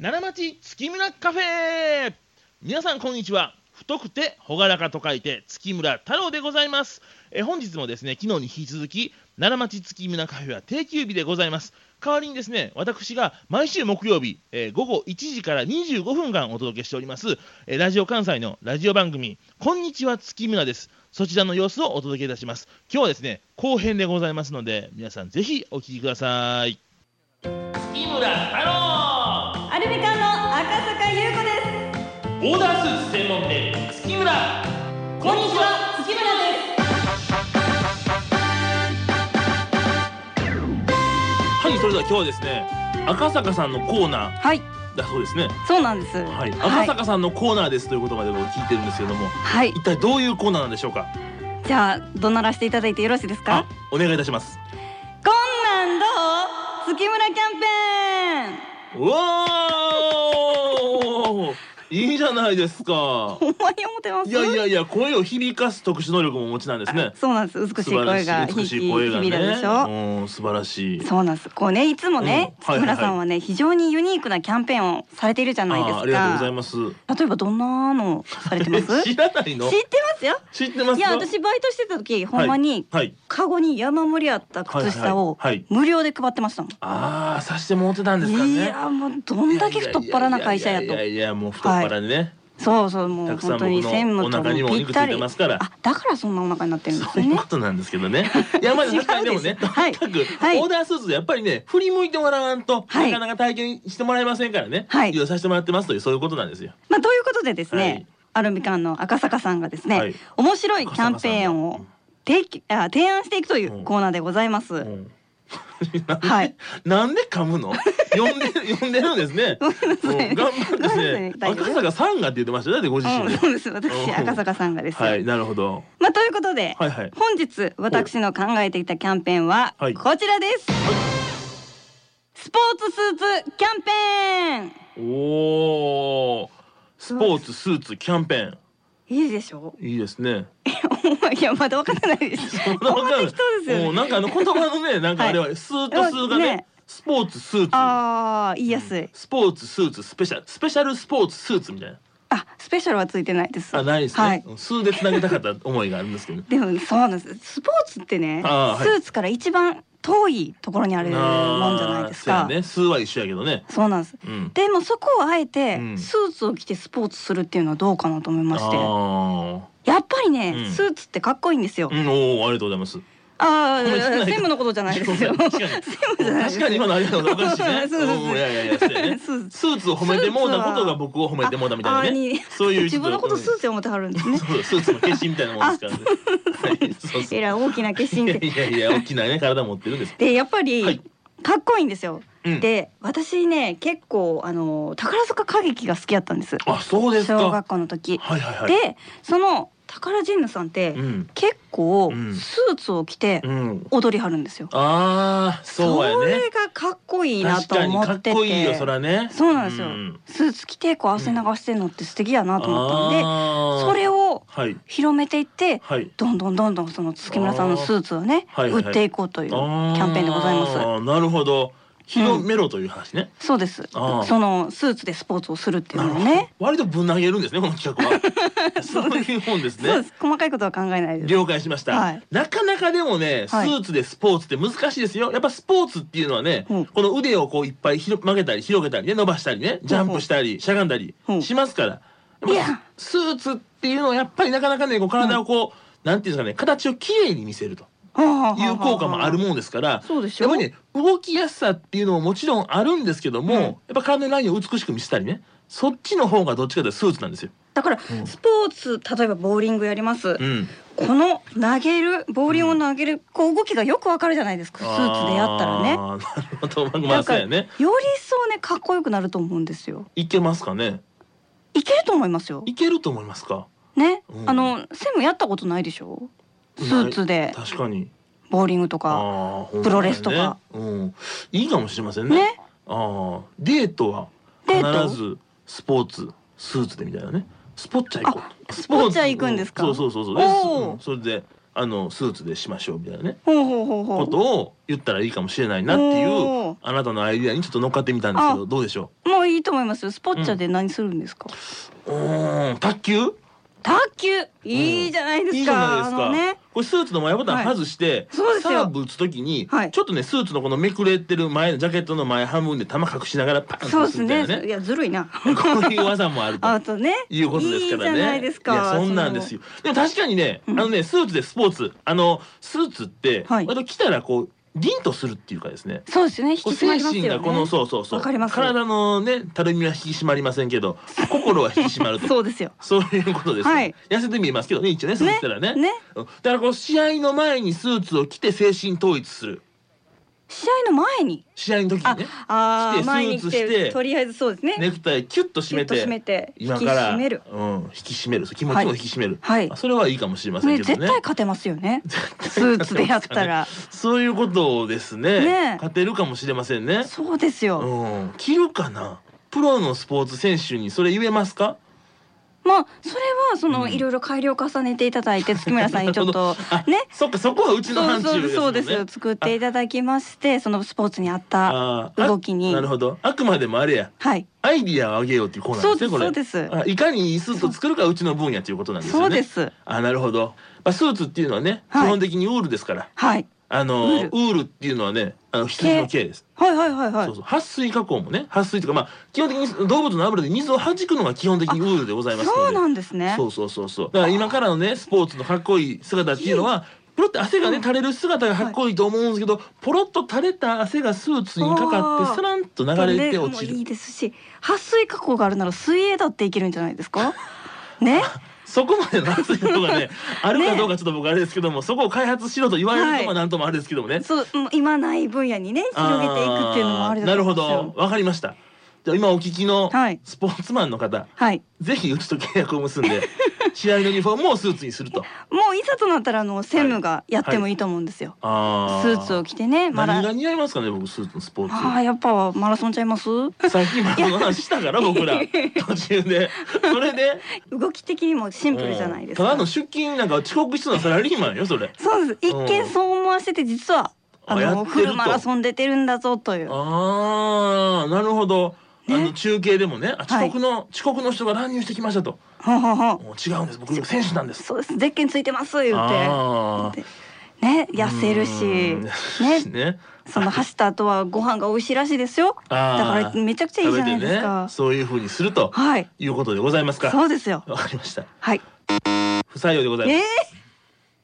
奈良町月村カフェ。皆さんこんにちは。太くて朗らかと書いて月村太郎でございます。え本日もですね昨日に引き続き奈良町月村カフェは定休日でございます。代わりにですね私が毎週木曜日、えー午後1時から25分間お届けしております、えーラジオ関西のラジオ番組こんにちは月村です。そちらの様子をお届けいたします。今日はですね後編でございますので皆さんぜひお聞きください。月村オーダースーツ専門店月村。こんにちは月村はいそれでは今日はですね赤坂さんのコーナですはい。ーだそうですね。そうなんです。はいはい。赤坂さんのコーナーですということまで僕聞いてるんですけどもはい。一体どういうコーナーなんでしょうか？じゃあ怒鳴らしていただいてよろしいですあかお願いいたします。こんなんどう月村キャンペーン。うわーいいじゃないですか。ほんまに思ってます？いやいやいや声を響かす特殊能力もお持ちなんですね。そうなんです。美しい声が美しい声がね。うん素晴らしい。そうなんです。こうねいつもね、月村さんはね非常にユニークなキャンペーンをされているじゃないですか。ありがとうございます。例えばどんなのされてます？知 知らないの？ってますよ。知ってますかいや私バイトしてた時ほんまにはいカゴに山盛りあった靴下を無料で配ってましたもん、ああさしてもらってたんですかね。いやもうどんだけ太っ腹な会社やと。いやいやもう太っ腹でね、そうそうもう本当に僕の専務とお腹にもお肉ついてますから。あだからそんなお腹になってるんですそういうことなんですけどね。いやまあ 確かにでもね、とにかく、はい。オーダースーツでやっぱりね振り向いてもらわんと、はい。なかなか体験してもらえませんからね。はい。利用させてもらってますというそういうことなんですよ。まあということでですね、はい。アルミカンの赤坂さんがですね、はい。面白いキャンペーンを提起あ提案していくというコーナーでございます、うんはいなんで噛むの？呼んで呼んでるんですね。頑張ってね赤坂さんがって言ってましたね。だってご自身そうです私うん赤坂さんがですよ、はいなるほど。まあということで、はいはい。本日私の考えていたキャンペーンははいこちらです、スポーツスーツキャンペーンおお。スポーツスーツキャンペーンいいでしょ？いいですね。いやまだわからないです。そんなわかんない。です。よねもうなんかあの言葉のね なんかあれはスーとスーがねね。スポーツスーツ。ああ言いやすい、スポーツスーツスペシャル。スペシャルスポーツスーツみたいな。あスペシャルはついてないです。あないですね、はい。スーでつなげたかった思いがあるんですけど。でもそうなんです。スポーツってね、はい。スーツから一番遠いところにあるもんじゃないですか。ね。数は一緒やけどね。そうなんです。うん。でもそこをあえてうん。スーツを着てスポーツするっていうのはどうかなと思いまして、あやっぱりね、うん。スーツってかっこいいんですよ、ーうん。おおありがとうございますああ専務のことじゃないですよ。確かに。今のありがとうおかしいね。そうそううん。いやいやいやスーツを褒めてもうたことが僕を褒めてもうたみたいなね。そういう自分のことスーツツで思ってはるんですね。そうスーツの化身みたいなもんですからね。えらい大きな化身でいやいやいや大きなね体持ってるんです。でやっぱり、はい。かっこいいんですよ、うん。で私ね結構あの宝塚歌劇が好きだったんです。あそうですか。小学校の時、はいはいはい。でその宝ジンヌさんって、うん結構うんスーツを着てうん。踊りはるんですよ、ああそうやね。れがかっこいいなと思っってこいいよてそらね。そうなんですよ、んスーツ着てこう汗流してんのって素敵やなと思ったんで、それをはい広めていってはい。どんどんどんどんその月村さんのスーツをね、売っていこうというキャンペーンでございます。なるほど。広めろという話ね。そうです。そのスーツでスポーツをするっていうのをね。割とぶん投げるんですねこの企画は。そういうもんですね。細かいことは考えないで。す。了解しました、はい。なかなかでもねスはい。ーツでスポーツって難しいですよ。やっぱスポーツっていうのはね、うん。この腕をこういっぱい広曲げたり広げたりね伸ばしたりねジャンプしたりしゃがんだりうん。しますから、いや。スーツっていうのはやっぱりなかなかねこう体をこう、なんていうんですかね形をきれいに見せるという効果もあるもんですからそうでしょやっぱりね動きやすさっていうのももちろんあるんですけども、うんやっぱ体のラインを美しく見せたりねそっちの方がどっちかというとスーツなんですよ。だからうんスポーツ例えばボーリングやります。うんこの投げるボーリングを投げるこう動きがよくわかるじゃないですか。スーツでやったらね。なるほどまあそうやね。より一層ねかっこよくなると思うんですよ。いけますかね？いけると思いますよ。いけると思いますか？ね、うんあの専務やったことないでしょ？スーツで確かに。ボーリングとかね。プロレスとか。うん。いいかもしれませんね。ね。ああ、デートは必ずスポーツスーツでみたいなね。スポッチャ行こう。あスポッチャ行くんですか？そうそうそうそう。でおー。うんそれであのスーツでしましょうみたいなね。ほうほうほうほう。ことを言ったらいいかもしれないなっていうあなたのアイディアにちょっと乗っかってみたんですけどどうでしょもういいと思いますよ。スポッチャで何するんですか、うん。卓球？卓球？いいじゃないですか、いいじゃないですか、ねこれスーツの前ボタン外して、そうですよ。サーブ打つ時に、はい。ちょっとねスーツのこのめくれてる前のジャケットの前半分で球隠しながらパンとそうです打つみたいなね。ね。いやずるいなこういう技もあると。あとねいうことですからね。いいじゃないですか。やそんなんですよ。でも確かにね、あのねスーツでスポーツ、あのスーツって、はい。割と着たらこう凛とするっていうかですね。そうですよね引き締まりますよね。神がこのそうそうそう。わかります。体のねたるみは引き締まりませんけど心は引き締まると。そうですよ。そういうことですよ、はい。痩せて見えますけどね一応ねそうしたらね。ね。うん。だからこう試合の前にスーツを着て精神統一する試合の前に。試合の時あにね。あー来て前に来スーツしててとりあえずそうですね。ネクタイキュッと締めて。締めて引き今から締める。うん、引き締める。気持ちも引き締める、はい。あそれはいいかもしれませんねけどね。絶対勝てますよね。スーツでやったら。そういうことですね。ね。勝てるかもしれませんね。そうですよ、うん。着るかな？プロのスポーツ選手にそれ言えますか？まあそその、うん。いろいろ改良を重ねていただいて月村さんにちょっと あね？そっかそこはうちの範疇ね。そうです。作っていただきましてそのスポーツに合った動きに。なるほど。あくまでもあれや。はい。アイディアを上げようっていうコーナーですねこれ。そうです。いかにスーツを作るかうちの分野ということなんですよね。そうです。あなるほど、まあ、スーツっていうのはね、はい。基本的にウールですから。はいあのウール。っていうのはねあの羊の毛。です。はいはいはいはい。そうそう。撥水加工もね撥水とかまあ基本的に動物の油で水を弾くのが基本的にウールでございますので。そうなんですね。そうそうそうそう。だから今からのねスポーツのかっこいい姿っていうのはポロって汗がね垂れる姿がかっこいいと思うんですけど、ポロッと垂れた汗がスーツにかかってスランと流れて落ちる。いいですし撥水加工があるなら水泳だっていけるんじゃないですか？ね？そこまでの熱いことがね あるかどうかちょっと僕あれですけども、そこを開発しろと言われるとまあなんともあれですけどもね、そうもう今ない分野にね広げていくっていうのもあるーなるほど。わかりました。じゃあ今お聞きのはい。スポーツマンの方、はい。ぜひうちと契約を結んで 試合のユニフォームをスーツにすると。もういざとなったらあの専務がやってもいいと思うんですよ、あスーツを着てねまだ何が似合いますかね僕スーツのスポーツ。ああやっぱマラソンちゃいます？さっきマラソンの話したから 僕ら。途中で。それで？動き的にもシンプルじゃないですか。ただの出勤なんか遅刻しそうなサラリーマンよそれ。そうです。一うん。見そう思わせて実はあのフルマラソン出てるんだぞという。ああなるほど、あのね中継でもねあ遅刻の、遅刻の人が乱入してきましたと。ほんほんほんもう違うんです。僕選手なんです。そうです。ゼッケンついてます言うあー。てでね痩せるしうん。ね。ね。その走った後はご飯が美味しいらしいですよ。だからめちゃくちゃいいじゃないですか。ね、そういう風にするとはい。いうことでございますか？そうですよ。わかりました。はい。不採用でございまえす、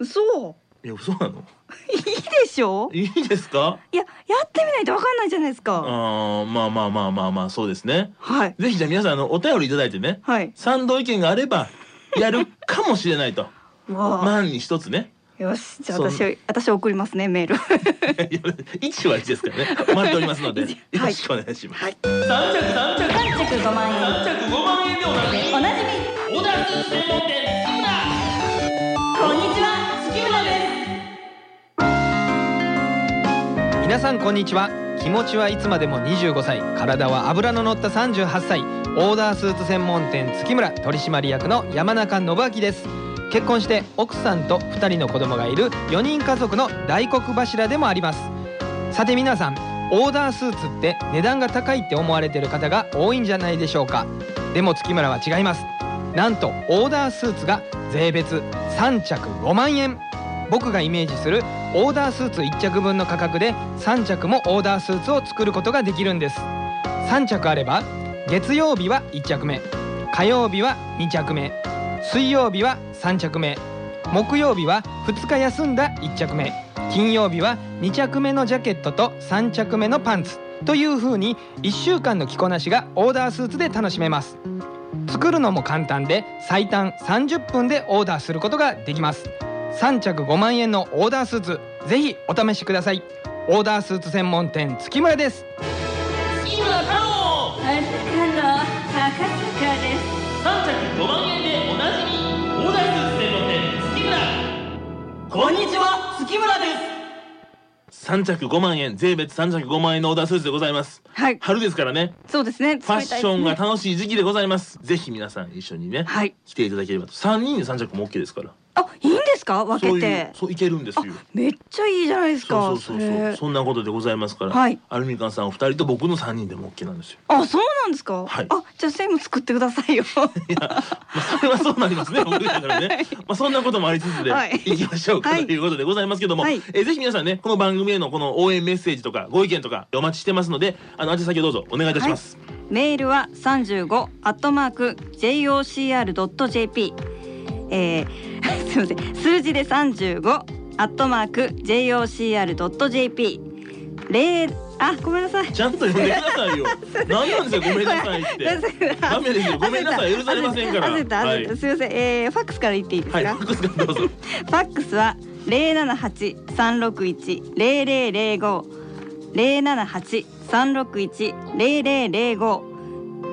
ー、嘘。いや嘘なの？いいでしょ？いいですか？いややってみないとわかんないじゃないですあかーまあまあまあまあまあそうですね。はい。ぜひじゃあ皆さんあのお便りいただいてねはい。賛同意見があればやるかもしれないと。わあ万に一つね。よしじゃあそん私私送りますねメール。いや一は一ですからね。待っておりますのでよ一ろしくお願いします、はい。三着三着。3着5万円。三着五万円でおなじみ。おなじみ。オダス専門店こんに皆さんこんにちは。気持ちはいつまでも25歳。体は脂の乗った38歳。オーダースーツ専門店月村。取締役の山中信明です。結婚して奥さんと2人の子供がいる4人家族の大黒柱でもあります。さて皆さんオーダースーツって値段が高いって思われてる方が多いんじゃないでしょうか。でも月村は違います。なんとオーダースーツが税別3着5万円。僕がイメージするオーダースーツ1着分の価格で3着もオーダースーツを作ることができるんです。3着あれば月曜日は1着目火曜日は2着目水曜日は3着目木曜日は2日休んだ1着目金曜日は2着目のジャケットと3着目のパンツという風に1週間の着こなしがオーダースーツで楽しめます。作るのも簡単で最短30分でオーダーすることができます。3着5万円のオーダースーツ。ぜひお試しください。オーダースーツ専門店月村です。月村太郎。あかの高塚です。三着五万円でおなじみオーダースーツ専門店月村。こんにちは月村です。三着五万円税別三着五万円のオーダースーツでございます。はい。春ですからね。そうですね。ファッションが楽しい時期でございます。ぜひ皆さん一緒にねはい。来ていただければと。三人で三着も OK ですからあいいんですか？分そういうけてそういけるんですよ。めっちゃいいじゃないですか。そうそうそうそう。れそんなことでございますから、はい。アルミカンさんお二人と僕の三人でも OK なんですよ。あそうなんですか、はい。あじゃあ専務作ってくださいよ。いや、まあ、それはそうなりますね。僕だからね。まあ、そんなこともありつつで、はい。いきましょうか、はい。ということでございますけども、はい。えーぜひ皆さんね、この番組へのこの応援メッセージとか、ご意見とか、お待ちしてますので、あの、宛先をどうぞお願いいたします。メールは三十五アットマーク jocr ドット jp えー、すみません。数字で三十五。アットマーク jocr ドット jp 零あごめんなさい。ちゃんと読んでくださいよ。なんなんですよ、ごめんなさいって。ダメですよ、ごめんなさい、許されませんから。焦はい。すみません、えー、ファックスから言っていいですか、はい、ファックスからどうぞ。ファックスは零七八三六一零零零五零七八三六一零零零五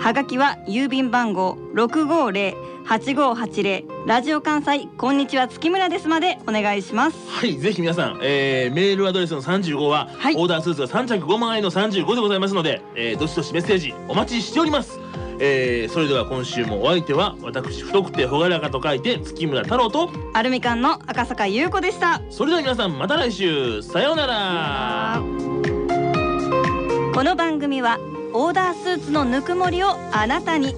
はがきは郵便番号六五零八五八零ラジオ関西こんにちは月村ですまでお願いします。はい、ぜひ皆さん、えー、メールアドレスの35は、はいオーダースーツが3着5万円の35でございますので、えー、どしどしメッセージお待ちしております。えー、それでは今週もお相手は私太くて朗らかと書いて月村太郎とアルミカンの赤坂優子でした。それでは皆さんまた来週さようならこの番組はオーダースーツのぬくもりをあなたに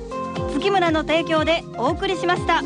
月村の提供でお送りしました。